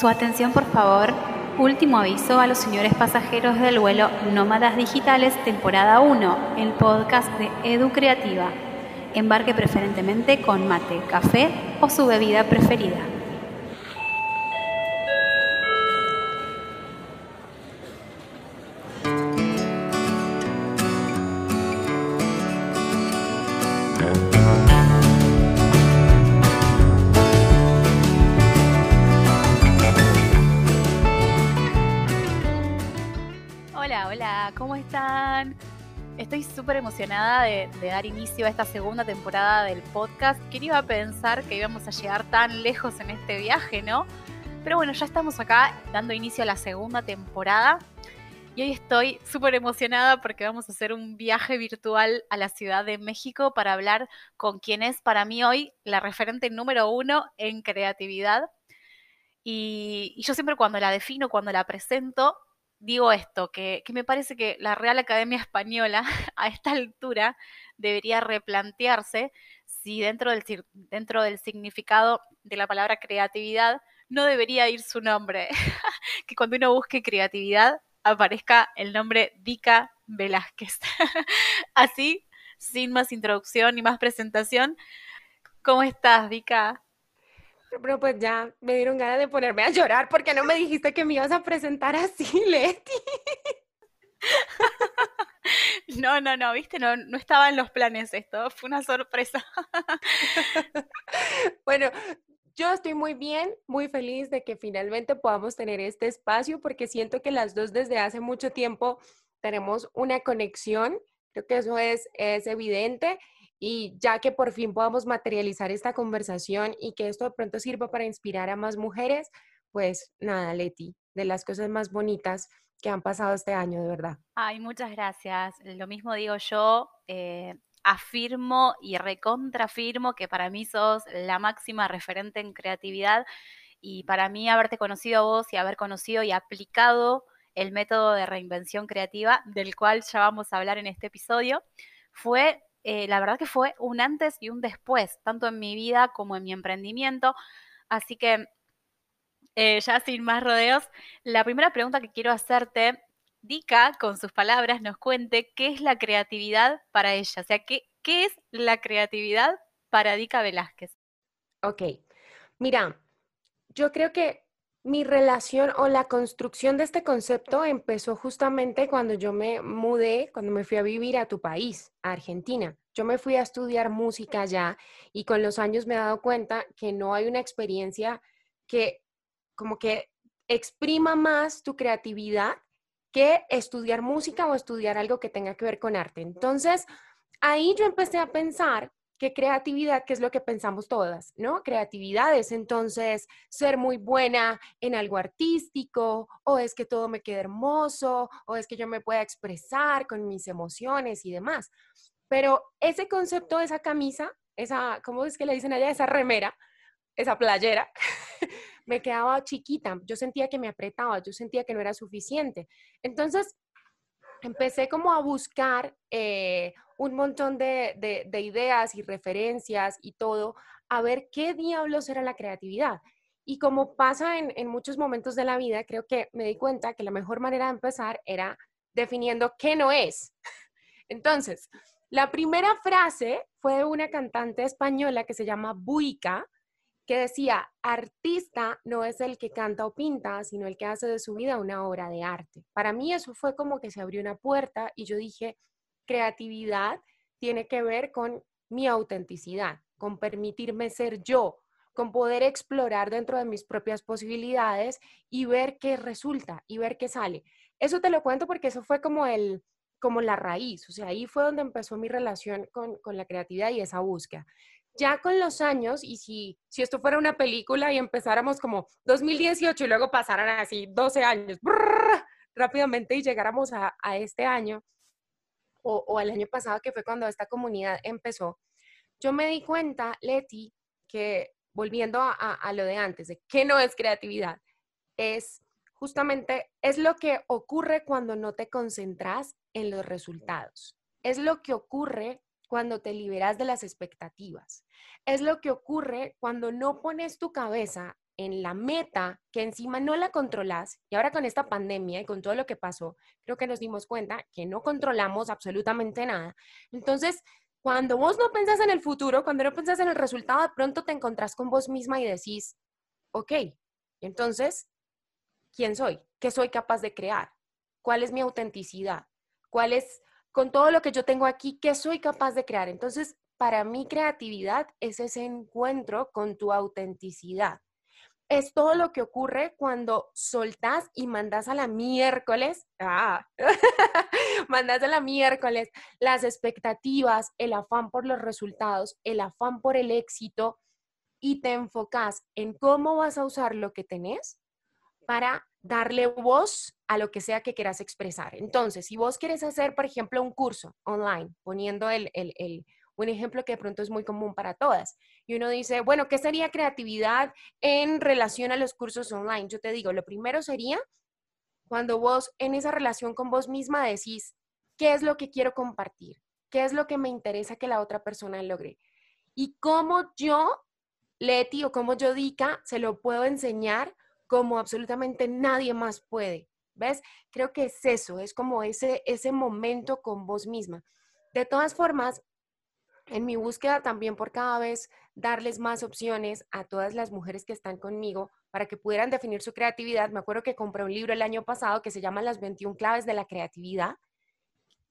Su atención, por favor. Último aviso a los señores pasajeros del vuelo Nómadas Digitales, temporada 1, el podcast de Edu Creativa. Embarque preferentemente con mate, café o su bebida preferida. Súper emocionada de, de dar inicio a esta segunda temporada del podcast. ¿Quién iba a pensar que íbamos a llegar tan lejos en este viaje, no? Pero bueno, ya estamos acá dando inicio a la segunda temporada. Y hoy estoy súper emocionada porque vamos a hacer un viaje virtual a la Ciudad de México para hablar con quien es para mí hoy la referente número uno en creatividad. Y, y yo siempre cuando la defino, cuando la presento, digo esto, que, que, me parece que la Real Academia Española a esta altura debería replantearse si dentro del, dentro del significado de la palabra creatividad no debería ir su nombre. que cuando uno busque creatividad aparezca el nombre Dica Velázquez. Así, sin más introducción ni más presentación. ¿Cómo estás, Dica? Pero pues ya me dieron ganas de ponerme a llorar porque no me dijiste que me ibas a presentar así, Leti. No, no, no, viste, no, no estaba en los planes esto, fue una sorpresa. Bueno, yo estoy muy bien, muy feliz de que finalmente podamos tener este espacio porque siento que las dos desde hace mucho tiempo tenemos una conexión, creo que eso es, es evidente y ya que por fin podamos materializar esta conversación y que esto de pronto sirva para inspirar a más mujeres, pues nada, Leti, de las cosas más bonitas que han pasado este año, de verdad. Ay, muchas gracias. Lo mismo digo yo. Eh, afirmo y recontrafirmo que para mí sos la máxima referente en creatividad y para mí haberte conocido a vos y haber conocido y aplicado el método de reinvención creativa del cual ya vamos a hablar en este episodio fue eh, la verdad que fue un antes y un después, tanto en mi vida como en mi emprendimiento. Así que eh, ya sin más rodeos, la primera pregunta que quiero hacerte, Dica, con sus palabras, nos cuente qué es la creatividad para ella. O sea, qué, qué es la creatividad para Dica Velázquez. Ok, mira, yo creo que mi relación o la construcción de este concepto empezó justamente cuando yo me mudé, cuando me fui a vivir a tu país, a Argentina. Yo me fui a estudiar música allá y con los años me he dado cuenta que no hay una experiencia que como que exprima más tu creatividad que estudiar música o estudiar algo que tenga que ver con arte. Entonces, ahí yo empecé a pensar que creatividad, que es lo que pensamos todas, ¿no? Creatividad es entonces ser muy buena en algo artístico, o es que todo me quede hermoso, o es que yo me pueda expresar con mis emociones y demás. Pero ese concepto, esa camisa, esa, ¿cómo es que le dicen allá? Esa remera, esa playera, me quedaba chiquita, yo sentía que me apretaba, yo sentía que no era suficiente. Entonces, empecé como a buscar eh, un montón de, de, de, ideas y referencias y todo, a ver qué diablos era la creatividad. Y como pasa en, en, muchos momentos de la vida, creo que me di cuenta que la mejor manera de empezar era definiendo qué no es. Entonces, la primera frase fue de una cantante española que se llama Buica, que decía, artista no es el que canta o pinta, sino el que hace de su vida una obra de arte. Para mí eso fue como que se abrió una puerta y yo dije, creatividad tiene que ver con mi autenticidad, con permitirme ser yo, con poder explorar dentro de mis propias posibilidades y ver qué resulta y ver qué sale. Eso te lo cuento porque eso fue como el como la raíz, o sea, ahí fue donde empezó mi relación con, con la creatividad y esa búsqueda ya con los años, y si, si esto fuera una película y empezáramos como 2018 y luego pasaran así 12 años rápidamente y llegáramos a, a este año o, o, al año pasado, que fue cuando esta comunidad empezó, yo me di cuenta, Leti, que volviendo a, a, a lo de antes, de qué no es creatividad, es justamente, es lo que ocurre cuando no te concentras en los resultados. Es lo que ocurre cuando te liberas de las expectativas. Es lo que ocurre cuando no pones tu cabeza en la meta que encima no la controlas, y ahora con esta pandemia y con todo lo que pasó, creo que nos dimos cuenta que no controlamos absolutamente nada. Entonces, cuando vos no pensás en el futuro, cuando no pensás en el resultado, de pronto te encontrás con vos misma y decís, ok, entonces, ¿quién soy? ¿Qué soy capaz de crear? ¿Cuál es mi autenticidad? ¿Cuál es, con todo lo que yo tengo aquí, qué soy capaz de crear? Entonces, para mí creatividad es ese encuentro con tu autenticidad. Es todo lo que ocurre cuando soltás y mandas a la miércoles, ah, mandas a la miércoles las expectativas, el afán por los resultados, el afán por el éxito y te enfocas en cómo vas a usar lo que tenés para darle voz a lo que sea que quieras expresar. Entonces, si vos quieres hacer, por ejemplo, un curso online, poniendo el, el un ejemplo que de pronto es muy común para todas. Y uno dice, bueno, ¿qué sería creatividad en relación a los cursos online? Yo te digo, lo primero sería cuando vos en esa relación con vos misma decís, ¿qué es lo que quiero compartir? ¿Qué es lo que me interesa que la otra persona logre? Y cómo yo, Leti, o cómo yo, Dika, se lo puedo enseñar como absolutamente nadie más puede. ¿Ves? Creo que es eso, es como ese, ese momento con vos misma. De todas formas, en mi búsqueda también por cada vez darles más opciones a todas las mujeres que están conmigo para que pudieran definir su creatividad. Me acuerdo que compré un libro el año pasado que se llama Las 21 claves de la creatividad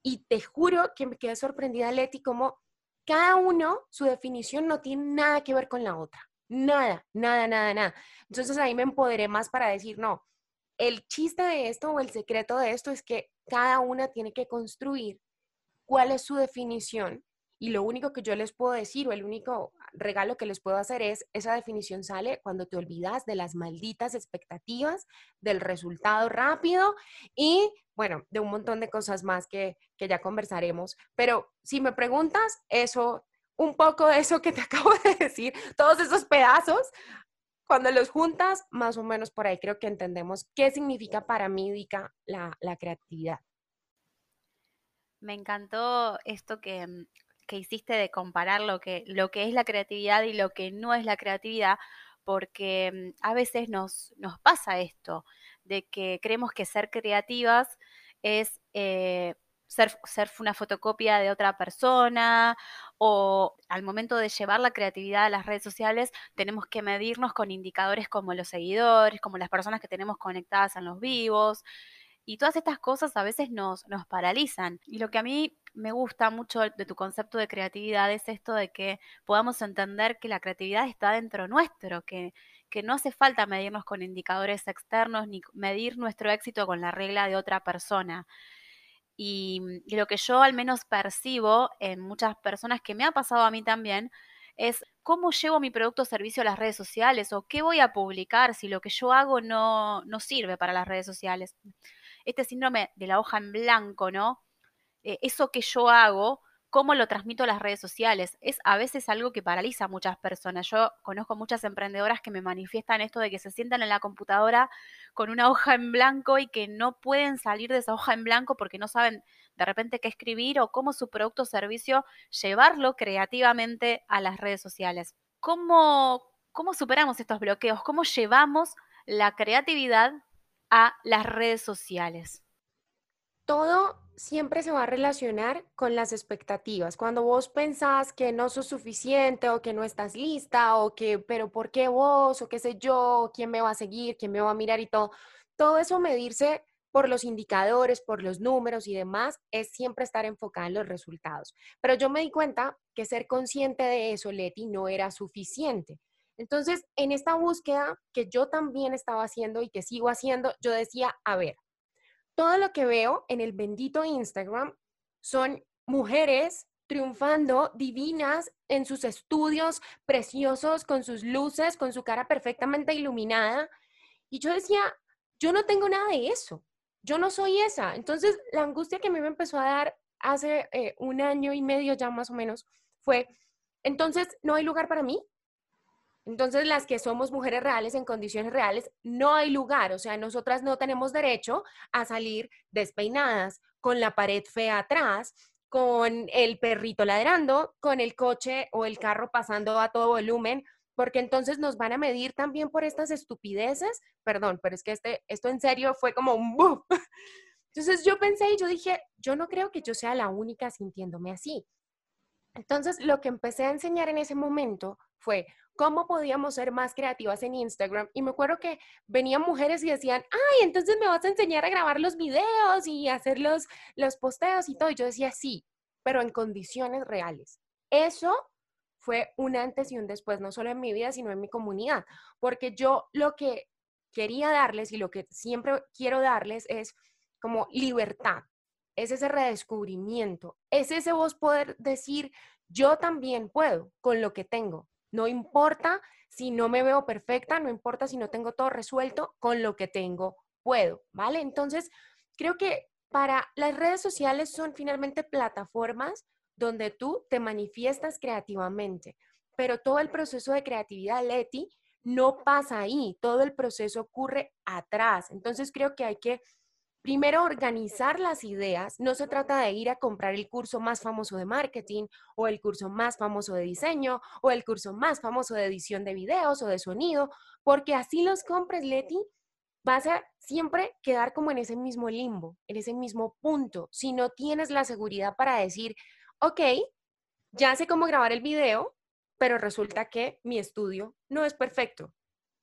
y te juro que me quedé sorprendida, Leti, como cada uno, su definición no tiene nada que ver con la otra. Nada, nada, nada, nada. Entonces ahí me empoderé más para decir, no, el chiste de esto o el secreto de esto es que cada una tiene que construir cuál es su definición y lo único que yo les puedo decir o el único regalo que les puedo hacer es, esa definición sale cuando te olvidas de las malditas expectativas, del resultado rápido y, bueno, de un montón de cosas más que, que ya conversaremos. Pero si me preguntas, eso, un poco de eso que te acabo de decir, todos esos pedazos, cuando los juntas, más o menos por ahí creo que entendemos qué significa para mí, Dica, la, la creatividad. Me encantó esto que mm, que hiciste de comparar lo que, lo que es la creatividad y lo que no es la creatividad, porque mm, a veces nos, nos pasa esto, de que creemos que ser creativas es eh, ser, ser, una fotocopia de otra persona o al momento de llevar la creatividad a las redes sociales tenemos que medirnos con indicadores como los seguidores, como las personas que tenemos conectadas en los vivos. Y todas estas cosas a veces nos, nos paralizan. Y lo que a mí me gusta mucho de tu concepto de creatividad es esto de que podamos entender que la creatividad está dentro nuestro, que, que no hace falta medirnos con indicadores externos ni medir nuestro éxito con la regla de otra persona. Y, lo que yo al menos percibo en muchas personas que me ha pasado a mí también es cómo llevo mi producto o servicio a las redes sociales o qué voy a publicar si lo que yo hago no, no sirve para las redes sociales. Este síndrome de la hoja en blanco, ¿no? Eh, eso que yo hago, cómo lo transmito a las redes sociales. Es a veces algo que paraliza a muchas personas. Yo conozco muchas emprendedoras que me manifiestan esto de que se sientan en la computadora con una hoja en blanco y que no pueden salir de esa hoja en blanco porque no saben de repente qué escribir o cómo su producto o servicio llevarlo creativamente a las redes sociales. ¿Cómo, cómo superamos estos bloqueos? ¿Cómo llevamos la creatividad a las redes sociales? Todo siempre se va a relacionar con las expectativas. Cuando vos pensás que no sos suficiente o que no estás lista o que, pero ¿por qué vos? O qué sé yo, quién me va a seguir, quién me va a mirar y todo. Todo eso medirse por los indicadores, por los números y demás, es siempre estar enfocada en los resultados. Pero yo me di cuenta que ser consciente de eso, Leti, no era suficiente. Entonces, en esta búsqueda que yo también estaba haciendo y que sigo haciendo, yo decía, a ver, todo lo que veo en el bendito Instagram son mujeres triunfando, divinas en sus estudios, preciosos, con sus luces, con su cara perfectamente iluminada. Y yo decía, yo no tengo nada de eso, yo no soy esa. Entonces, la angustia que a mí me empezó a dar hace eh, un año y medio ya más o menos fue, entonces, ¿no hay lugar para mí? Entonces, las que somos mujeres reales en condiciones reales, no hay lugar, o sea, nosotras no tenemos derecho a salir despeinadas, con la pared fea atrás, con el perrito ladrando, con el coche o el carro pasando a todo volumen, porque entonces nos van a medir también por estas estupideces. Perdón, pero es que este, esto en serio fue como un boom. Entonces yo pensé y yo dije, yo no creo que yo sea la única sintiéndome así. Entonces lo que empecé a enseñar en ese momento fue cómo podíamos ser más creativas en Instagram. Y me acuerdo que venían mujeres y decían, ay, entonces me vas a enseñar a grabar los videos y hacer los, los posteos y todo. Y yo decía, sí, pero en condiciones reales. Eso fue un antes y un después, no solo en mi vida, sino en mi comunidad, porque yo lo que quería darles y lo que siempre quiero darles es como libertad, es ese redescubrimiento, es ese vos poder decir, yo también puedo con lo que tengo, no importa si no me veo perfecta, no importa si no tengo todo resuelto, con lo que tengo puedo, ¿vale? Entonces, creo que para las redes sociales son finalmente plataformas donde tú te manifiestas creativamente, pero todo el proceso de creatividad, Leti, no pasa ahí, todo el proceso ocurre atrás. Entonces creo que hay que primero organizar las ideas. No se trata de ir a comprar el curso más famoso de marketing o el curso más famoso de diseño o el curso más famoso de edición de videos o de sonido, porque así los compres, Leti, vas a siempre quedar como en ese mismo limbo, en ese mismo punto, si no tienes la seguridad para decir, ok, ya sé cómo grabar el video, pero resulta que mi estudio no es perfecto.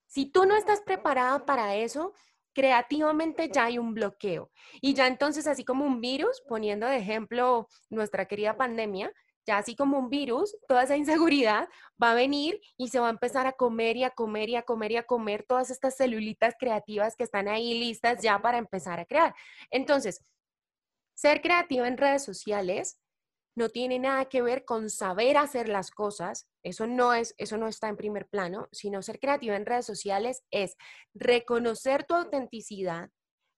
Si tú no estás preparada para eso, creativamente ya hay un bloqueo. Y ya entonces, así como un virus, poniendo de ejemplo nuestra querida pandemia, ya así como un virus, toda esa inseguridad va a venir y se va a empezar a comer y a comer y a comer y a comer todas estas celulitas creativas que están ahí listas ya para empezar a crear. Entonces, ser creativo en redes sociales no tiene nada que ver con saber hacer las cosas, eso no es eso no está en primer plano, sino ser creativo en redes sociales es reconocer tu autenticidad,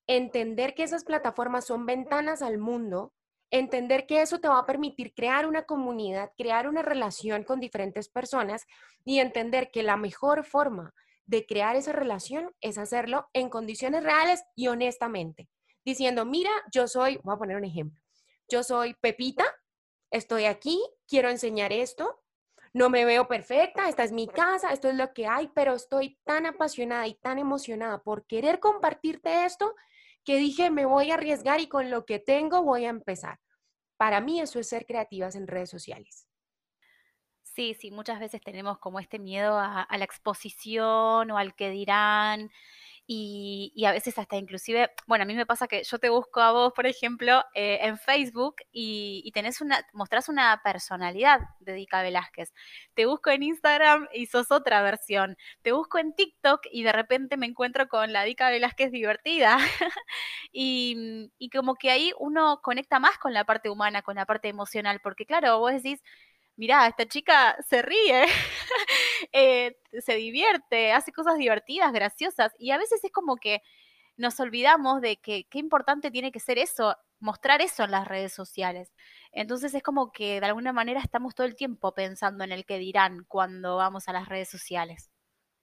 entender que esas plataformas son ventanas al mundo, entender que eso te va a permitir crear una comunidad, crear una relación con diferentes personas y entender que la mejor forma de crear esa relación es hacerlo en condiciones reales y honestamente, diciendo, mira, yo soy, voy a poner un ejemplo, yo soy Pepita, estoy aquí, quiero enseñar esto, no me veo perfecta, esta es mi casa, esto es lo que hay, pero estoy tan apasionada y tan emocionada por querer compartirte esto que dije, me voy a arriesgar y con lo que tengo voy a empezar. Para mí eso es ser creativas en redes sociales. Sí, sí, muchas veces tenemos como este miedo a, a la exposición o al que dirán y, a veces hasta inclusive, bueno, a mí me pasa que yo te busco a vos, por ejemplo, eh, en Facebook y, tenés una, mostrás una personalidad de Dica Velázquez. Te busco en Instagram y sos otra versión. Te busco en TikTok y de repente me encuentro con la Dica Velázquez divertida. y, y como que ahí uno conecta más con la parte humana, con la parte emocional, porque claro, vos decís, mirá, esta chica se ríe, eh, se divierte, hace cosas divertidas, graciosas, y a veces es como que nos olvidamos de que qué importante tiene que ser eso, mostrar eso en las redes sociales. Entonces es como que de alguna manera estamos todo el tiempo pensando en el que dirán cuando vamos a las redes sociales,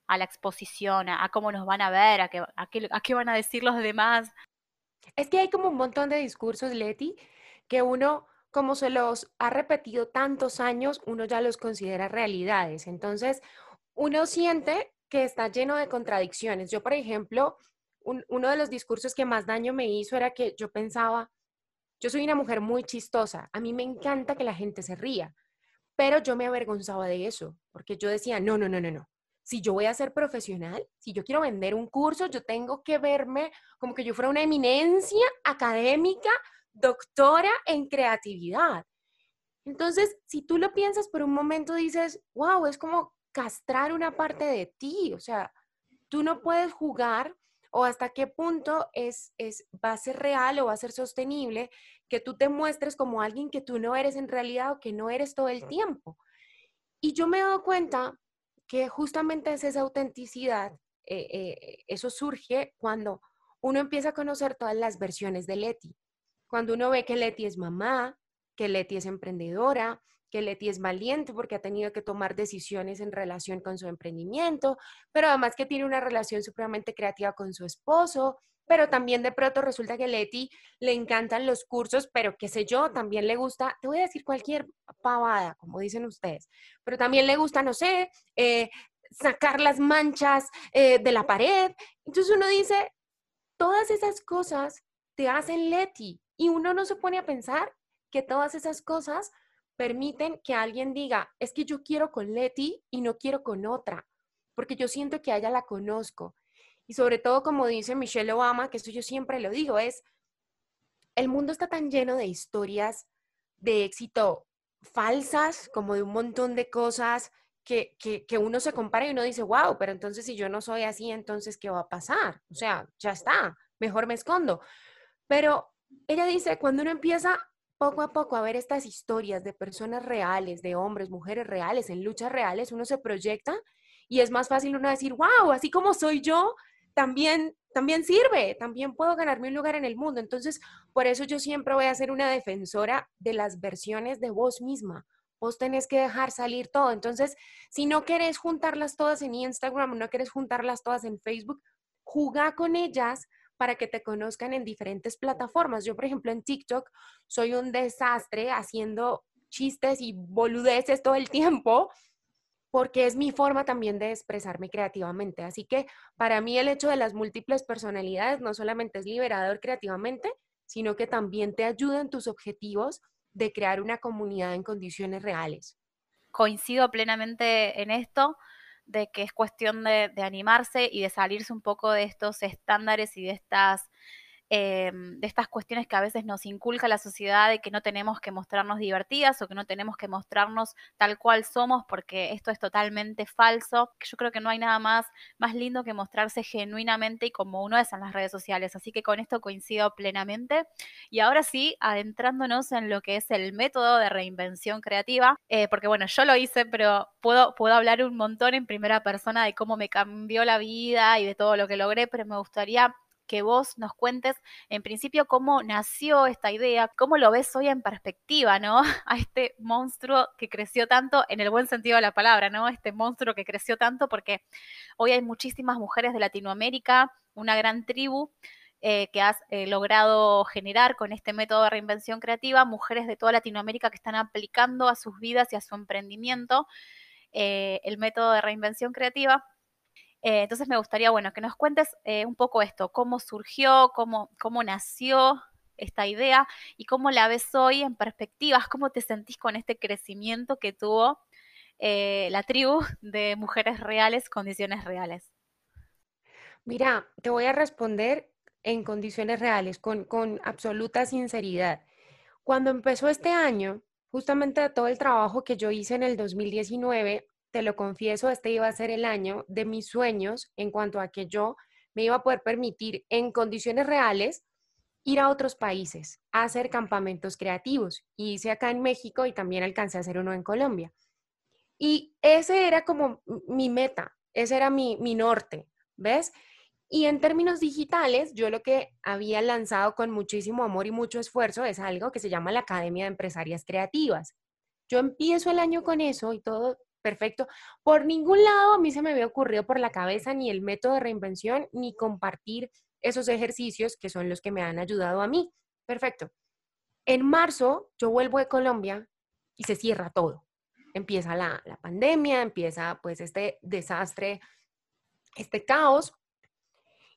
a la exposición, a, cómo nos van a ver, a qué, a, qué, a qué van a decir los demás. Es que hay como un montón de discursos, Leti, que uno como se los ha repetido tantos años, uno ya los considera realidades. Entonces, uno siente que está lleno de contradicciones. Yo, por ejemplo, uno de los discursos que más daño me hizo era que yo pensaba, yo soy una mujer muy chistosa, a mí me encanta que la gente se ría, pero yo me avergonzaba de eso, porque yo decía, no, no, no, no, no. Si yo voy a ser profesional, si yo quiero vender un curso, yo tengo que verme como que yo fuera una eminencia académica, doctora en creatividad. Entonces, si tú lo piensas por un momento, dices, wow, es como castrar una parte de ti, o sea, tú no puedes jugar o hasta qué punto es, es, va a ser real o va a ser sostenible que tú te muestres como alguien que tú no eres en realidad o que no eres todo el tiempo. Y yo me he dado cuenta que justamente es esa autenticidad, eh, eh, eso surge cuando uno empieza a conocer todas las versiones de Leti. Cuando uno ve que Leti es mamá, que Leti es emprendedora, que Leti es valiente porque ha tenido que tomar decisiones en relación con su emprendimiento, pero además que tiene una relación supremamente creativa con su esposo, pero también de pronto resulta que Leti le encantan los cursos, pero qué sé yo, también le gusta, te voy a decir cualquier pavada, como dicen ustedes, pero también le gusta, no sé, eh, sacar las manchas eh, de la pared. Entonces uno dice, todas esas cosas te hacen Leti y uno no se pone a pensar que todas esas cosas permiten que alguien diga, es que yo quiero con Leti y no quiero con otra, porque yo siento que a ella la conozco. Y sobre todo, como dice Michelle Obama, que eso yo siempre lo digo, es, el mundo está tan lleno de historias de éxito falsas, como de un montón de cosas que, que, uno se compara y uno dice, wow, pero entonces si yo no soy así, entonces ¿qué va a pasar? O sea, ya está, mejor me escondo. Pero ella dice, cuando uno empieza poco a poco a ver estas historias de personas reales, de hombres, mujeres reales, en luchas reales, uno se proyecta y es más fácil uno decir, wow, así como soy yo, también, también sirve, también puedo ganarme un lugar en el mundo. Entonces, por eso yo siempre voy a ser una defensora de las versiones de vos misma. Vos tenés que dejar salir todo. Entonces, si no querés juntarlas todas en Instagram, no querés juntarlas todas en Facebook, jugá con ellas para que te conozcan en diferentes plataformas. Yo, por ejemplo, en TikTok soy un desastre haciendo chistes y boludeces todo el tiempo porque es mi forma también de expresarme creativamente. Así que para mí el hecho de las múltiples personalidades no solamente es liberador creativamente, sino que también te ayuda en tus objetivos de crear una comunidad en condiciones reales. Coincido plenamente en esto de que es cuestión de, de animarse y de salirse un poco de estos estándares y de estas Em, de estas cuestiones que a veces nos inculca la sociedad de que no tenemos que mostrarnos divertidas o que no tenemos que mostrarnos tal cual somos porque esto es totalmente falso. Yo creo que no hay nada más, más lindo que mostrarse genuinamente y como uno es en las redes sociales. Así que con esto coincido plenamente. Y ahora sí, adentrándonos en lo que es el método de reinvención creativa, eh, porque bueno, yo lo hice, pero puedo, puedo hablar un montón en primera persona de cómo me cambió la vida y de todo lo que logré, pero me gustaría que vos nos cuentes en principio cómo nació esta idea, cómo lo ves hoy en perspectiva, ¿no? A este monstruo que creció tanto en el buen sentido de la palabra, ¿no? Este monstruo que creció tanto porque hoy hay muchísimas mujeres de Latinoamérica, una gran tribu eh, que has eh, logrado generar con este método de reinvención creativa, mujeres de toda Latinoamérica que están aplicando a sus vidas y a su emprendimiento eh, el método de reinvención creativa eh, entonces me gustaría, bueno, que nos cuentes eh, un poco esto, cómo surgió, cómo, cómo nació esta idea y cómo la ves hoy en perspectivas, cómo te sentís con este crecimiento que tuvo eh, la tribu de mujeres reales, condiciones reales. Mira, te voy a responder en condiciones reales, con, con absoluta sinceridad. Cuando empezó este año, justamente todo el trabajo que yo hice en el 2019, te lo confieso, este iba a ser el año de mis sueños en cuanto a que yo me iba a poder permitir en condiciones reales ir a otros países a hacer campamentos creativos. Y hice acá en México y también alcancé a hacer uno en Colombia. Y ese era como mi meta, ese era mi, mi norte, ¿ves? Y en términos digitales, yo lo que había lanzado con muchísimo amor y mucho esfuerzo es algo que se llama la Academia de Empresarias Creativas. Yo empiezo el año con eso y todo perfecto. Por ningún lado a mí se me había ocurrido por la cabeza ni el método de reinvención ni compartir esos ejercicios que son los que me han ayudado a mí. Perfecto. En marzo yo vuelvo de Colombia y se cierra todo. Empieza la, la pandemia, empieza pues este desastre, este caos.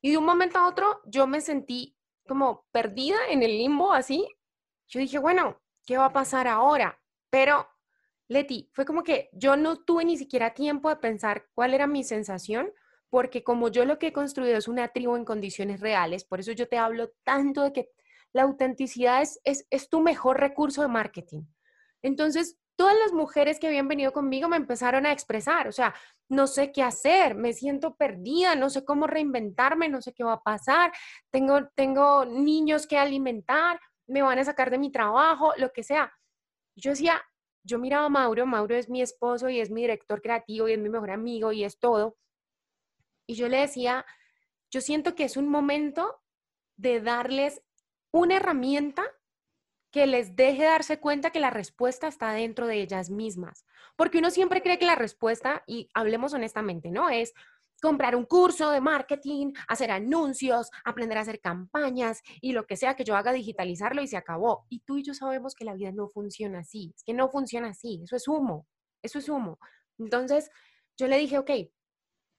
Y de un momento a otro yo me sentí como perdida en el limbo así. Yo dije, bueno, ¿qué va a pasar ahora? Pero Leti, fue como que yo no tuve ni siquiera tiempo de pensar cuál era mi sensación, porque como yo lo que he construido es una tribu en condiciones reales, por eso yo te hablo tanto de que la autenticidad es, es, tu mejor recurso de marketing. Entonces, todas las mujeres que habían venido conmigo me empezaron a expresar, o sea, no sé qué hacer, me siento perdida, no sé cómo reinventarme, no sé qué va a pasar, tengo, tengo niños que alimentar, me van a sacar de mi trabajo, lo que sea. Yo decía, yo miraba a Mauro, Mauro es mi esposo y es mi director creativo y es mi mejor amigo y es todo. Y yo le decía, yo siento que es un momento de darles una herramienta que les deje darse cuenta que la respuesta está dentro de ellas mismas. Porque uno siempre cree que la respuesta, y hablemos honestamente, ¿no? Es comprar un curso de marketing, hacer anuncios, aprender a hacer campañas y lo que sea que yo haga, digitalizarlo y se acabó. Y tú y yo sabemos que la vida no funciona así, que no funciona así, eso es humo, eso es humo. Entonces yo le dije, ok,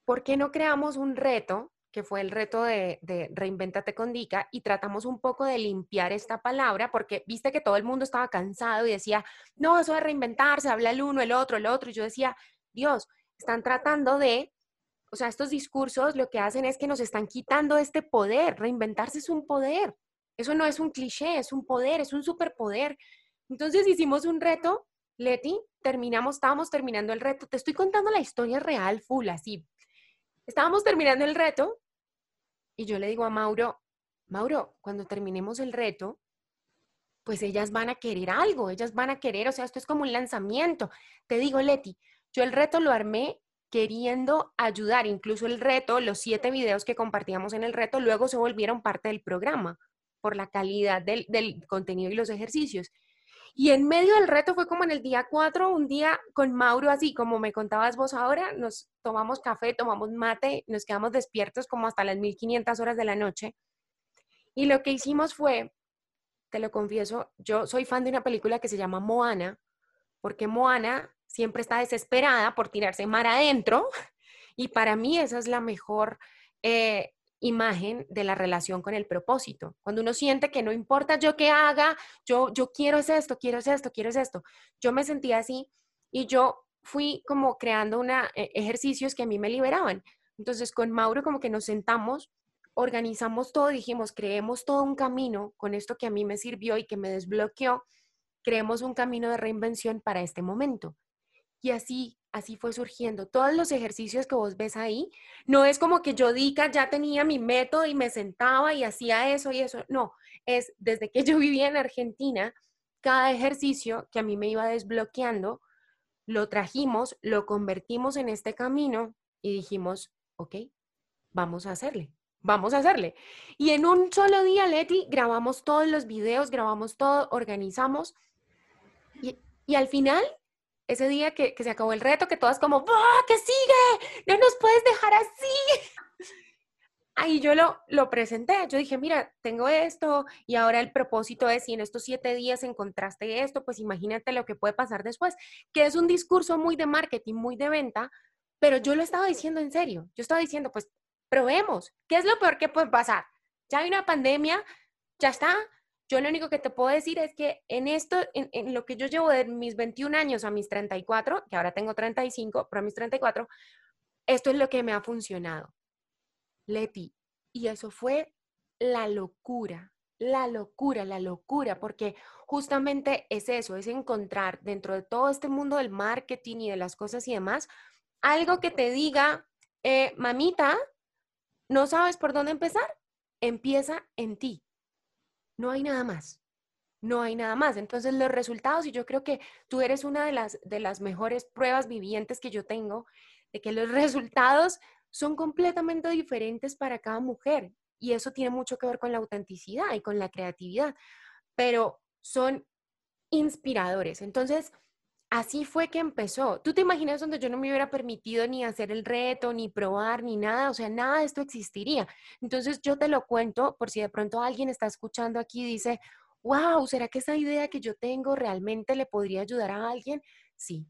¿por qué no creamos un reto que fue el reto de, de Reinventate con Dica, y tratamos un poco de limpiar esta palabra, porque viste que todo el mundo estaba cansado y decía, no, eso de reinventarse, habla el uno, el otro, el otro, y yo decía, Dios, están tratando de, o sea, estos discursos lo que hacen es que nos están quitando este poder, reinventarse es un poder, eso no es un cliché, es un poder, es un superpoder. Entonces hicimos un reto, Leti, terminamos, estábamos terminando el reto, te estoy contando la historia real, full, así, Estábamos terminando el reto y yo le digo a Mauro, Mauro, cuando terminemos el reto, pues ellas van a querer algo, ellas van a querer, o sea, esto es como un lanzamiento. Te digo, Leti, yo el reto lo armé queriendo ayudar, incluso el reto, los siete videos que compartíamos en el reto, luego se volvieron parte del programa por la calidad del, contenido y los ejercicios. Y en medio del reto fue como en el día 4, un día con Mauro, así como me contabas vos ahora, nos tomamos café, tomamos mate, nos quedamos despiertos como hasta las 1500 horas de la noche. Y lo que hicimos fue, te lo confieso, yo soy fan de una película que se llama Moana, porque Moana siempre está desesperada por tirarse mar adentro y para mí esa es la mejor eh, imagen de la relación con el propósito. Cuando uno siente que no importa yo qué haga, yo, yo quiero es esto, quiero es esto, quiero es esto. Yo me sentía así y yo fui como creando una, eh, ejercicios que a mí me liberaban. Entonces con Mauro como que nos sentamos, organizamos todo, dijimos, creemos todo un camino con esto que a mí me sirvió y que me desbloqueó, creemos un camino de reinvención para este momento. Y así así fue surgiendo. Todos los ejercicios que vos ves ahí, no es como que yo diga, ya tenía mi método y me sentaba y hacía eso y eso. No, es desde que yo vivía en Argentina, cada ejercicio que a mí me iba desbloqueando, lo trajimos, lo convertimos en este camino y dijimos, ok, vamos a hacerle. Vamos a hacerle. Y en un solo día, Leti, grabamos todos los videos, grabamos todo, organizamos. Y, y al final ese día que, se acabó el reto, que todas como, ¡ah, que sigue! ¡No nos puedes dejar así! Ahí yo lo, lo presenté, yo dije, mira, tengo esto y ahora el propósito es, si en estos siete días encontraste esto, pues imagínate lo que puede pasar después, que es un discurso muy de marketing, muy de venta, pero yo lo estaba diciendo en serio, yo estaba diciendo, pues probemos, ¿qué es lo peor que puede pasar? Ya hay una pandemia, ya está, yo lo único que te puedo decir es que en esto, en, lo que yo llevo de mis 21 años a mis 34, que ahora tengo 35, pero a mis 34, esto es lo que me ha funcionado. Leti, y eso fue la locura, la locura, la locura, porque justamente es eso, es encontrar dentro de todo este mundo del marketing y de las cosas y demás, algo que te diga, eh, mamita, ¿no sabes por dónde empezar? Empieza en ti no hay nada más. No hay nada más. Entonces los resultados, y yo creo que tú eres una de las, de las mejores pruebas vivientes que yo tengo, de que los resultados son completamente diferentes para cada mujer. Y eso tiene mucho que ver con la autenticidad y con la creatividad, pero son inspiradores. Entonces, así fue que empezó. ¿Tú te imaginas donde yo no me hubiera permitido ni hacer el reto, ni probar, ni nada? O sea, nada de esto existiría. Entonces yo te lo cuento por si de pronto alguien está escuchando aquí y dice, wow, ¿será que esa idea que yo tengo realmente le podría ayudar a alguien? Sí.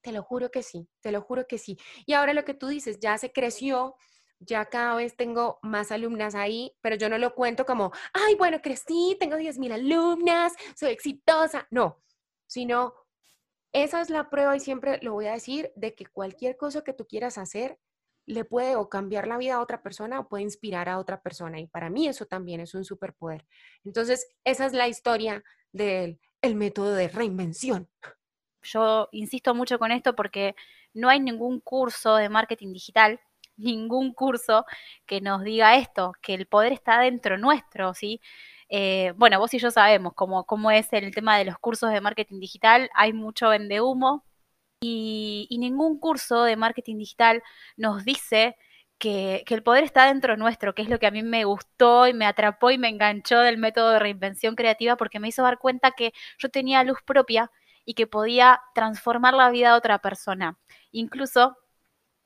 Te lo juro que sí, te lo juro que sí. Y ahora lo que tú dices, ya se creció, ya cada vez tengo más alumnas ahí, pero yo no lo cuento como, ay, bueno, crecí, tengo 10.000 alumnas, soy exitosa. No, sino esa es la prueba y siempre lo voy a decir de que cualquier cosa que tú quieras hacer le puede o cambiar la vida a otra persona o puede inspirar a otra persona. Y para mí eso también es un superpoder. Entonces, esa es la historia del el método de reinvención. Yo insisto mucho con esto porque no hay ningún curso de marketing digital, ningún curso que nos diga esto, que el poder está dentro nuestro, ¿sí? Eh, bueno, vos y yo sabemos cómo, cómo es el tema de los cursos de marketing digital, hay mucho vende humo y, ningún curso de marketing digital nos dice que, que, el poder está dentro nuestro, que es lo que a mí me gustó y me atrapó y me enganchó del método de reinvención creativa porque me hizo dar cuenta que yo tenía luz propia y que podía transformar la vida de otra persona. Incluso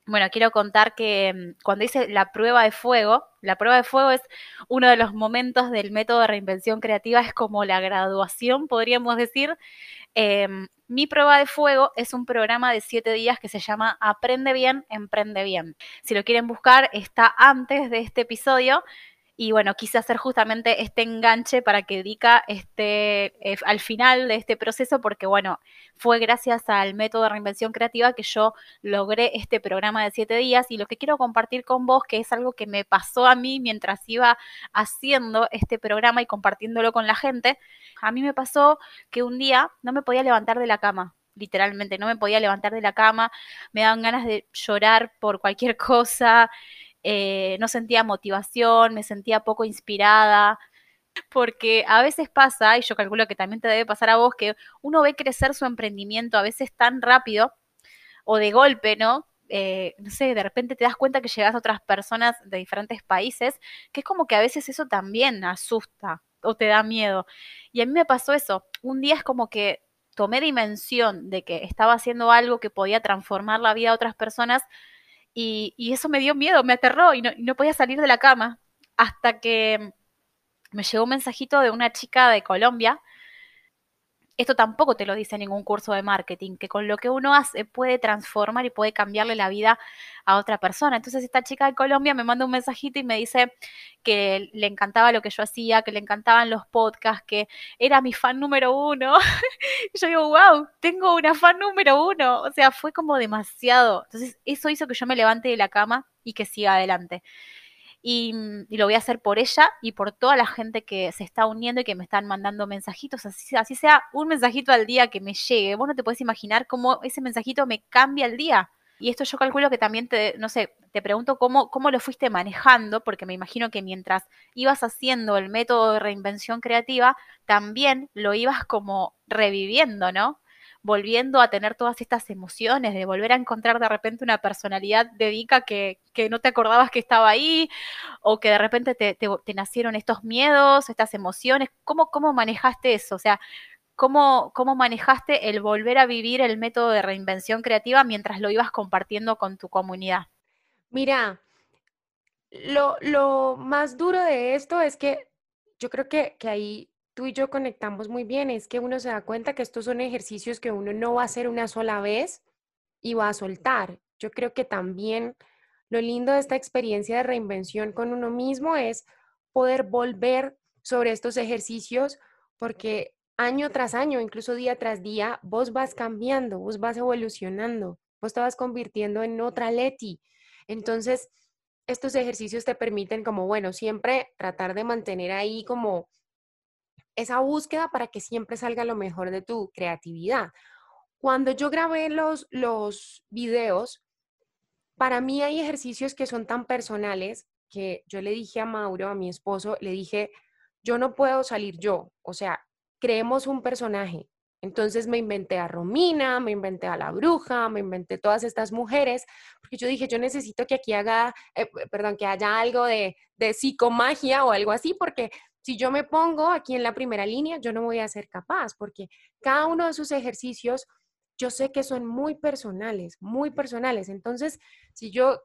bueno, quiero contar que mm, cuando hice la prueba de fuego, la prueba de fuego es uno de los momentos del método de reinvención creativa, es como la graduación, podríamos decir. Em, Mi prueba de fuego es un programa de siete días que se llama Aprende bien, emprende bien. Si lo quieren buscar, está antes de este episodio y bueno, quise hacer justamente este enganche para que Dika esté eh, al final de este proceso, porque bueno, fue gracias al método de reinvención creativa que yo logré este programa de siete días. Y lo que quiero compartir con vos, que es algo que me pasó a mí mientras iba haciendo este programa y compartiéndolo con la gente, a mí me pasó que un día no me podía levantar de la cama literalmente no me podía levantar de la cama, me daban ganas de llorar por cualquier cosa, eh, no sentía motivación, me sentía poco inspirada, porque a veces pasa, y yo calculo que también te debe pasar a vos, que uno ve crecer su emprendimiento a veces tan rápido o de golpe, ¿no? Eh, no sé, de repente te das cuenta que llegas a otras personas de diferentes países, que es como que a veces eso también asusta o te da miedo. Y a mí me pasó eso. Un día es como que tomé dimensión de que estaba haciendo algo que podía transformar la vida de otras personas y, eso me dio miedo, me aterró y no, podía salir de la cama hasta que me llegó un mensajito de una chica de Colombia esto tampoco te lo dice ningún curso de marketing, que con lo que uno hace puede transformar y puede cambiarle la vida a otra persona. Entonces esta chica de Colombia me manda un mensajito y me dice que le encantaba lo que yo hacía, que le encantaban los podcasts, que era mi fan número uno. y yo digo, wow, tengo una fan número uno. O sea, fue como demasiado. Entonces eso hizo que yo me levante de la cama y que siga adelante. Mm, y, lo voy a hacer por ella y por toda la gente que se está uniendo y que me están mandando mensajitos, así, así sea un mensajito al día que me llegue. Vos no te puedes imaginar cómo ese mensajito me cambia el día. Y esto yo calculo que también te, no sé, te pregunto cómo, cómo lo fuiste manejando, porque me imagino que mientras ibas haciendo el método de reinvención creativa, también lo ibas como reviviendo, ¿no? Volviendo a tener todas estas emociones, de volver a encontrar de repente una personalidad dedica que, que no te acordabas que estaba ahí, o que de repente te, te, nacieron estos miedos, estas emociones. ¿Cómo, ¿Cómo manejaste eso? O sea, ¿cómo, ¿cómo manejaste el volver a vivir el método de reinvención creativa mientras lo ibas compartiendo con tu comunidad? Mira, lo, lo más duro de esto es que yo creo que, que ahí tú y yo conectamos muy bien, es que uno se da cuenta que estos son ejercicios que uno no va a hacer una sola vez y va a soltar. Yo creo que también lo lindo de esta experiencia de reinvención con uno mismo es poder volver sobre estos ejercicios porque año tras año, incluso día tras día, vos vas cambiando, vos vas evolucionando, vos te vas convirtiendo en otra Leti. Entonces, estos ejercicios te permiten como, bueno, siempre tratar de mantener ahí como esa búsqueda para que siempre salga lo mejor de tu creatividad. Cuando yo grabé los, los videos, para mí hay ejercicios que son tan personales que yo le dije a Mauro, a mi esposo, le dije, yo no puedo salir yo, o sea, creemos un personaje. Entonces me inventé a Romina, me inventé a la bruja, me inventé todas estas mujeres, porque yo dije, yo necesito que aquí haga, eh, perdón, que haya algo de, de psicomagia o algo así, porque si yo me pongo aquí en la primera línea, yo no voy a ser capaz porque cada uno de sus ejercicios yo sé que son muy personales, muy personales. Entonces, si yo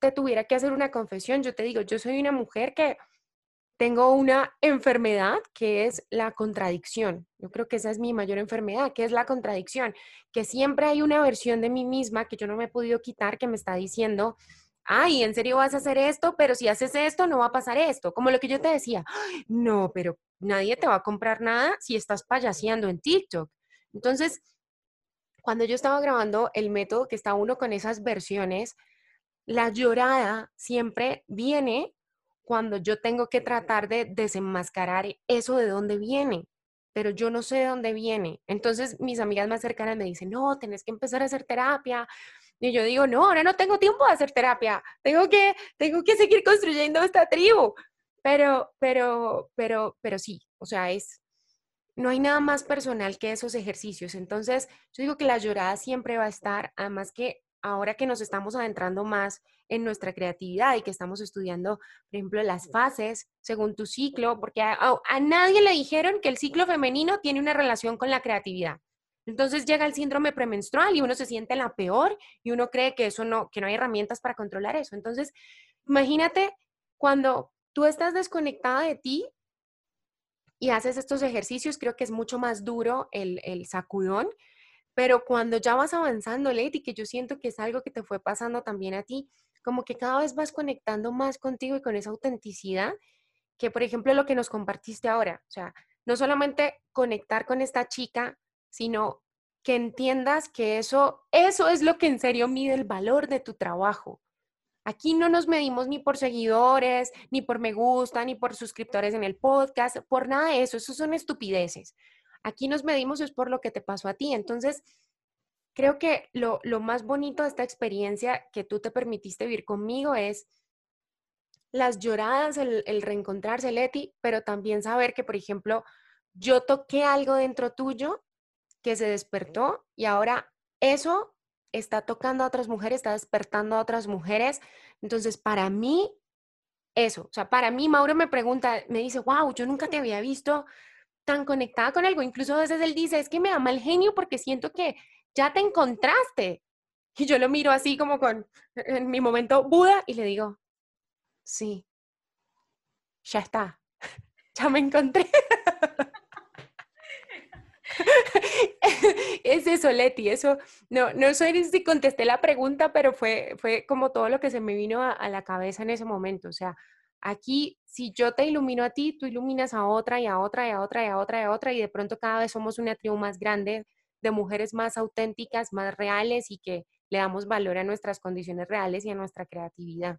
te tuviera que hacer una confesión, yo te digo, yo soy una mujer que tengo una enfermedad que es la contradicción. Yo creo que esa es mi mayor enfermedad, que es la contradicción, que siempre hay una versión de mí misma que yo no me he podido quitar que me está diciendo, ay, ¿en serio vas a hacer esto? Pero si haces esto, no va a pasar esto. Como lo que yo te decía, no, pero nadie te va a comprar nada si estás payaseando en TikTok. Entonces, cuando yo estaba grabando el método que está uno con esas versiones, la llorada siempre viene cuando yo tengo que tratar de desenmascarar eso de dónde viene, pero yo no sé de dónde viene. Entonces mis amigas más cercanas me dicen, no, tenés que empezar a hacer terapia, y yo digo, no, ahora no tengo tiempo de hacer terapia, tengo que, tengo que seguir construyendo esta tribu. Pero, pero, pero, pero sí, o sea, es, no hay nada más personal que esos ejercicios. Entonces, yo digo que la llorada siempre va a estar, además que ahora que nos estamos adentrando más en nuestra creatividad y que estamos estudiando, por ejemplo, las fases según tu ciclo, porque a, a nadie le dijeron que el ciclo femenino tiene una relación con la creatividad. Entonces llega el síndrome premenstrual y uno se siente la peor y uno cree que eso no, que no hay herramientas para controlar eso. Entonces, imagínate cuando tú estás desconectada de ti y haces estos ejercicios, creo que es mucho más duro el, el sacudón pero cuando ya vas avanzando, Leti, que yo siento que es algo que te fue pasando también a ti, como que cada vez vas conectando más contigo y con esa autenticidad, que por ejemplo lo que nos compartiste ahora, o sea, no solamente conectar con esta chica, sino que entiendas que eso, eso es lo que en serio mide el valor de tu trabajo. Aquí no nos medimos ni por seguidores, ni por me gusta, ni por suscriptores en el podcast, por nada de eso, eso son estupideces. Aquí nos medimos es por lo que te pasó a ti. Entonces, creo que lo, más bonito de esta experiencia que tú te permitiste vivir conmigo es las lloradas, el, el reencontrarse, Leti, pero también saber que, por ejemplo, yo toqué algo dentro tuyo que se despertó y ahora eso está tocando a otras mujeres, está despertando a otras mujeres. Entonces, para mí, eso, o sea, para mí, Mauro me pregunta, me dice, wow, yo nunca te había visto tan conectada con algo. Incluso a veces él dice, es que me da mal genio porque siento que ya te encontraste. Y yo lo miro así como con, en mi momento, Buda, y le digo, sí, ya está, ya me encontré. es eso, Leti, eso, no, no sé si contesté la pregunta, pero fue, fue como todo lo que se me vino a, la cabeza en ese momento. O sea, aquí, si yo te ilumino a ti, tú iluminas a otra y a otra y a otra y a otra y a otra, y de pronto cada vez somos una tribu más grande de mujeres más auténticas, más reales y que le damos valor a nuestras condiciones reales y a nuestra creatividad.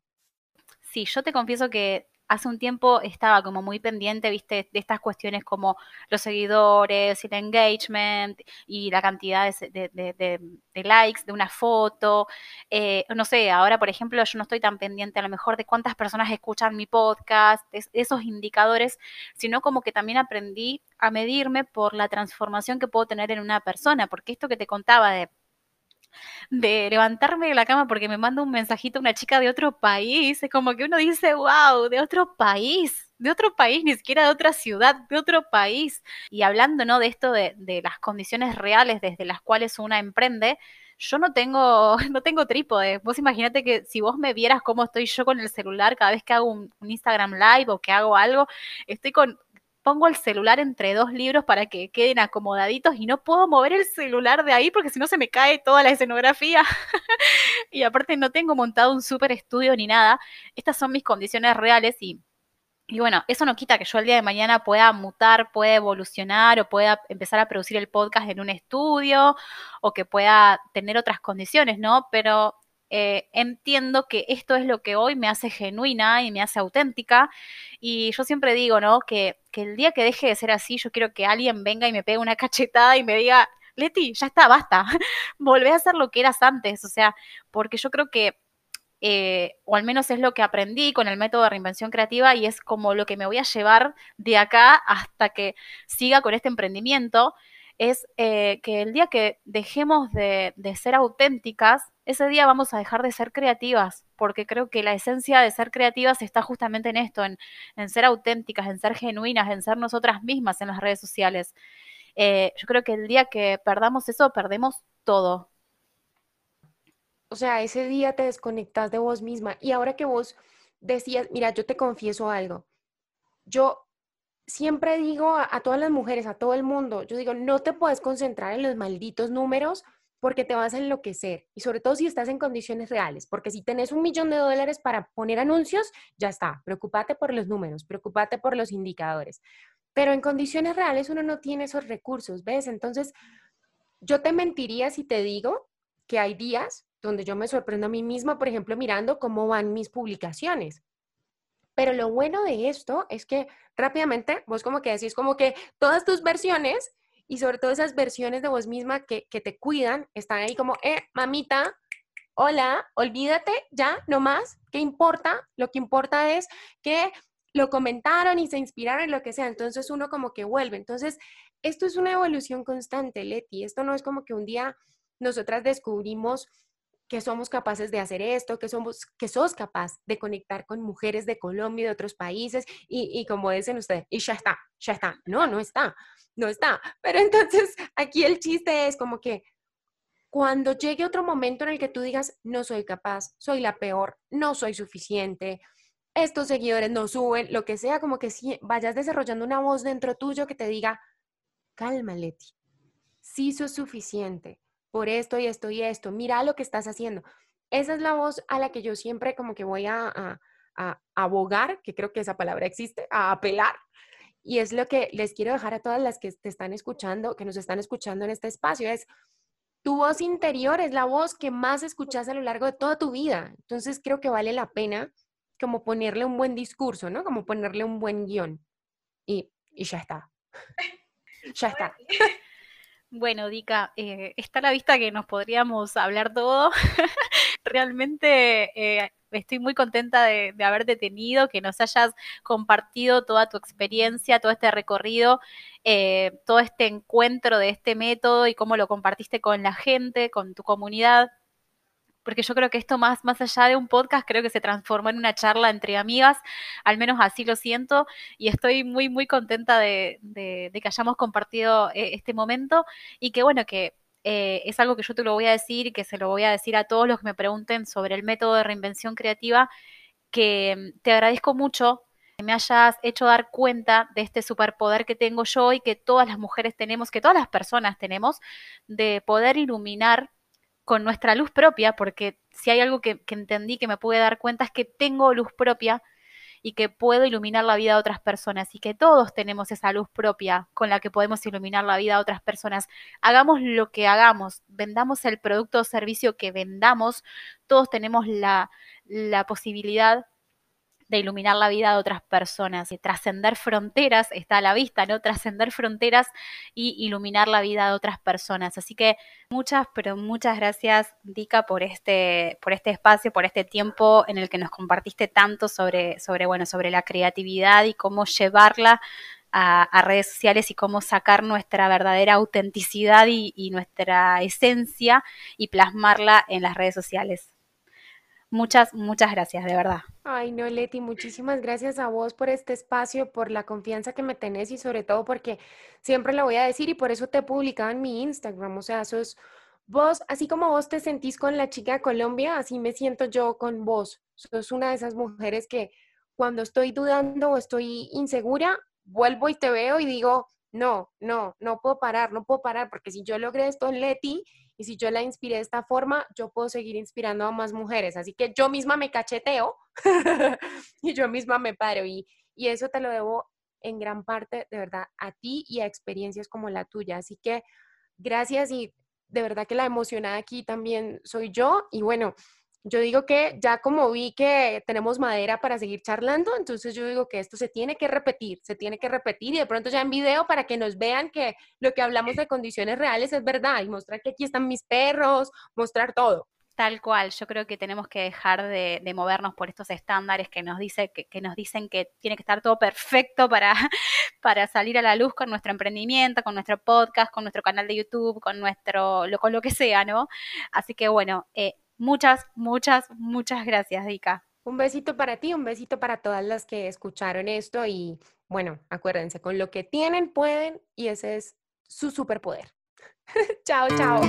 Sí, yo te confieso que hace un tiempo estaba como muy pendiente, viste, de estas cuestiones como los seguidores, el engagement y la cantidad de, likes de una foto. Eh, no sé, ahora por ejemplo yo no estoy tan pendiente a lo mejor de cuántas personas escuchan mi podcast, esos indicadores, sino como que también aprendí a medirme por la transformación que puedo tener en una persona, porque esto que te contaba de de levantarme de la cama porque me manda un mensajito una chica de otro país. Es como que uno dice, wow, de otro país, de otro país, ni siquiera de otra ciudad, de otro país. Y hablando, ¿no? De esto de, de las condiciones reales desde las cuales una emprende, yo no tengo, no tengo trípode. Vos imaginate que si vos me vieras cómo estoy yo con el celular cada vez que hago un, un Instagram Live o que hago algo, estoy con pongo el celular entre dos libros para que queden acomodaditos y no puedo mover el celular de ahí porque si no se me cae toda la escenografía. y aparte no tengo montado un super estudio ni nada. Estas son mis condiciones reales y, y bueno, eso no quita que yo el día de mañana pueda mutar, pueda evolucionar o pueda empezar a producir el podcast en un estudio o que pueda tener otras condiciones, ¿no? Pero eh, entiendo que esto es lo que hoy me hace genuina y me hace auténtica. Y yo siempre digo, ¿no? Que, que el día que deje de ser así, yo quiero que alguien venga y me pegue una cachetada y me diga, Leti, ya está, basta, volvé a ser lo que eras antes. O sea, porque yo creo que eh, o al menos es lo que aprendí con el método de reinvención creativa y es como lo que me voy a llevar de acá hasta que siga con este emprendimiento, es eh, que el día que dejemos de, de, ser auténticas, ese día vamos a dejar de ser creativas, porque creo que la esencia de ser creativas está justamente en esto, en, ser auténticas, en ser genuinas, en ser nosotras mismas en las redes sociales. Eh, yo creo que el día que perdamos eso, perdemos todo. O sea, ese día te desconectas de vos misma. Y ahora que vos decías, mira, yo te confieso algo. Yo siempre digo a, a todas las mujeres, a todo el mundo, yo digo, no te puedes concentrar en los malditos números porque te vas a enloquecer y sobre todo si estás en condiciones reales, porque si tenés un millón de dólares para poner anuncios, ya está, preocúpate por los números, preocúpate por los indicadores. Pero en condiciones reales uno no tiene esos recursos, ¿ves? Entonces, yo te mentiría si te digo que hay días donde yo me sorprendo a mí misma, por ejemplo, mirando cómo van mis publicaciones. Pero lo bueno de esto es que rápidamente, vos como que decís como que todas tus versiones y sobre todo esas versiones de vos misma que, te cuidan, están ahí como, eh, mamita, hola, olvídate ya, no más, ¿qué importa? Lo que importa es que lo comentaron y se inspiraron en lo que sea, entonces uno como que vuelve. Entonces, esto es una evolución constante, Leti, esto no es como que un día nosotras descubrimos que somos capaces de hacer esto, que somos, que sos capaz de conectar con mujeres de Colombia y de otros países y, y como dicen ustedes, y ya está, ya está. No, no está no está. Pero entonces aquí el chiste es como que cuando llegue otro momento en el que tú digas, no soy capaz, soy la peor, no soy suficiente, estos seguidores no suben, lo que sea, como que si vayas desarrollando una voz dentro tuyo que te diga, calma, Leti, sí sos suficiente, por esto y esto y esto, mira lo que estás haciendo. Esa es la voz a la que yo siempre como que voy a, a abogar, que creo que esa palabra existe, a apelar. Y es lo que les quiero dejar a todas las que te están escuchando, que nos están escuchando en este espacio, es tu voz interior es la voz que más escuchas a lo largo de toda tu vida. Entonces creo que vale la pena como ponerle un buen discurso, ¿no? Como ponerle un buen guion. Y, y ya está. ya está. Bueno, Dica, eh, está a la vista que nos podríamos hablar todo. Realmente eh, estoy muy contenta de, de, haberte tenido, que nos hayas compartido toda tu experiencia, todo este recorrido, eh, todo este encuentro de este método y cómo lo compartiste con la gente, con tu comunidad. Porque yo creo que esto más, más allá de un podcast, creo que se transformó en una charla entre amigas, al menos así lo siento, y estoy muy, muy contenta de, de, que hayamos compartido eh, este momento y que bueno, que eh, es algo que yo te lo voy a decir y que se lo voy a decir a todos los que me pregunten sobre el método de reinvención creativa, que mm, te agradezco mucho que me hayas hecho dar cuenta de este superpoder que tengo yo y que todas las mujeres tenemos, que todas las personas tenemos, de poder iluminar con nuestra luz propia, porque si hay algo que, entendí que me pude dar cuenta es que tengo luz propia y que puedo iluminar la vida de otras personas y que todos tenemos esa luz propia con la que podemos iluminar la vida de otras personas. Hagamos lo que hagamos, vendamos el producto o servicio que vendamos, todos tenemos la, la posibilidad de iluminar la vida de otras personas. Y trascender fronteras está a la vista, ¿no? Trascender fronteras y iluminar la vida de otras personas. Así que muchas, pero muchas gracias, Dika, por este, por este espacio, por este tiempo en el que nos compartiste tanto sobre, sobre, bueno, sobre la creatividad y cómo llevarla a, a, redes sociales y cómo sacar nuestra verdadera autenticidad y, nuestra esencia y plasmarla en las redes sociales. Muchas, muchas gracias, de verdad. Ay, no, Leti, muchísimas gracias a vos por este espacio, por la confianza que me tenés y sobre todo porque siempre lo voy a decir y por eso te he publicado en mi Instagram. O sea, sos vos, así como vos te sentís con la chica de Colombia, así me siento yo con vos. Sos una de esas mujeres que cuando estoy dudando o estoy insegura, vuelvo y te veo y digo, no, no, no puedo parar, no puedo parar, porque si yo logré esto en Leti y si yo la inspiré de esta forma, yo puedo seguir inspirando a más mujeres. Así que yo misma me cacheteo y yo misma me paro. Y, y eso te lo debo en gran parte, de verdad, a ti y a experiencias como la tuya. Así que gracias y de verdad que la emocionada aquí también soy yo. Y bueno, yo digo que ya como vi que tenemos madera para seguir charlando, entonces yo digo que esto se tiene que repetir, se tiene que repetir y de pronto ya en video para que nos vean que lo que hablamos de condiciones reales es verdad y mostrar que aquí están mis perros, mostrar todo. Tal cual, yo creo que tenemos que dejar de, de movernos por estos estándares que nos, dice, que, que, nos dicen que tiene que estar todo perfecto para, para salir a la luz con nuestro emprendimiento, con nuestro podcast, con nuestro canal de YouTube, con nuestro, lo, con lo que sea, ¿no? Así que bueno, eh, Muchas, muchas, muchas gracias, Dika. Un besito para ti, un besito para todas las que escucharon esto y bueno, acuérdense, con lo que tienen pueden y ese es su superpoder. chao, chao.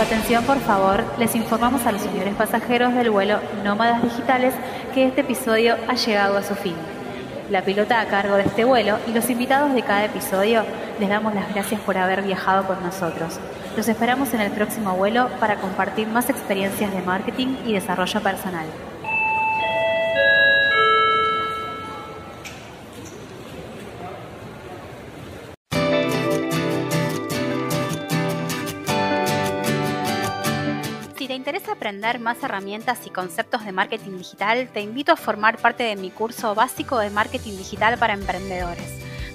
Atención, por favor, les informamos a los señores pasajeros del vuelo Nómadas Digitales que este episodio ha llegado a su fin. La pilota a cargo de este vuelo y los invitados de cada episodio les damos las gracias por haber viajado con nosotros. Los esperamos en el próximo vuelo para compartir más experiencias de marketing y desarrollo personal. Aprender más herramientas y conceptos de marketing digital, te invito a formar parte de mi curso básico de marketing digital para emprendedores,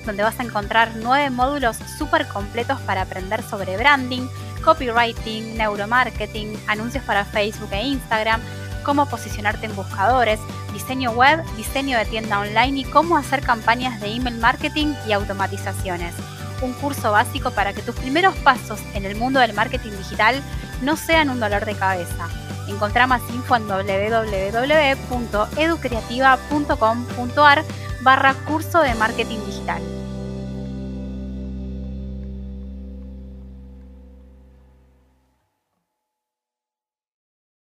donde vas a encontrar nueve módulos súper completos para aprender sobre branding, copywriting, neuromarketing, anuncios para Facebook e Instagram, cómo posicionarte en buscadores, diseño web, diseño de tienda online y cómo hacer campañas de email marketing y automatizaciones. Un curso básico para que tus primeros pasos en el mundo del marketing digital no sean un dolor de cabeza. Encontrá más info en www.educreativa.com.ar barra curso de marketing digital.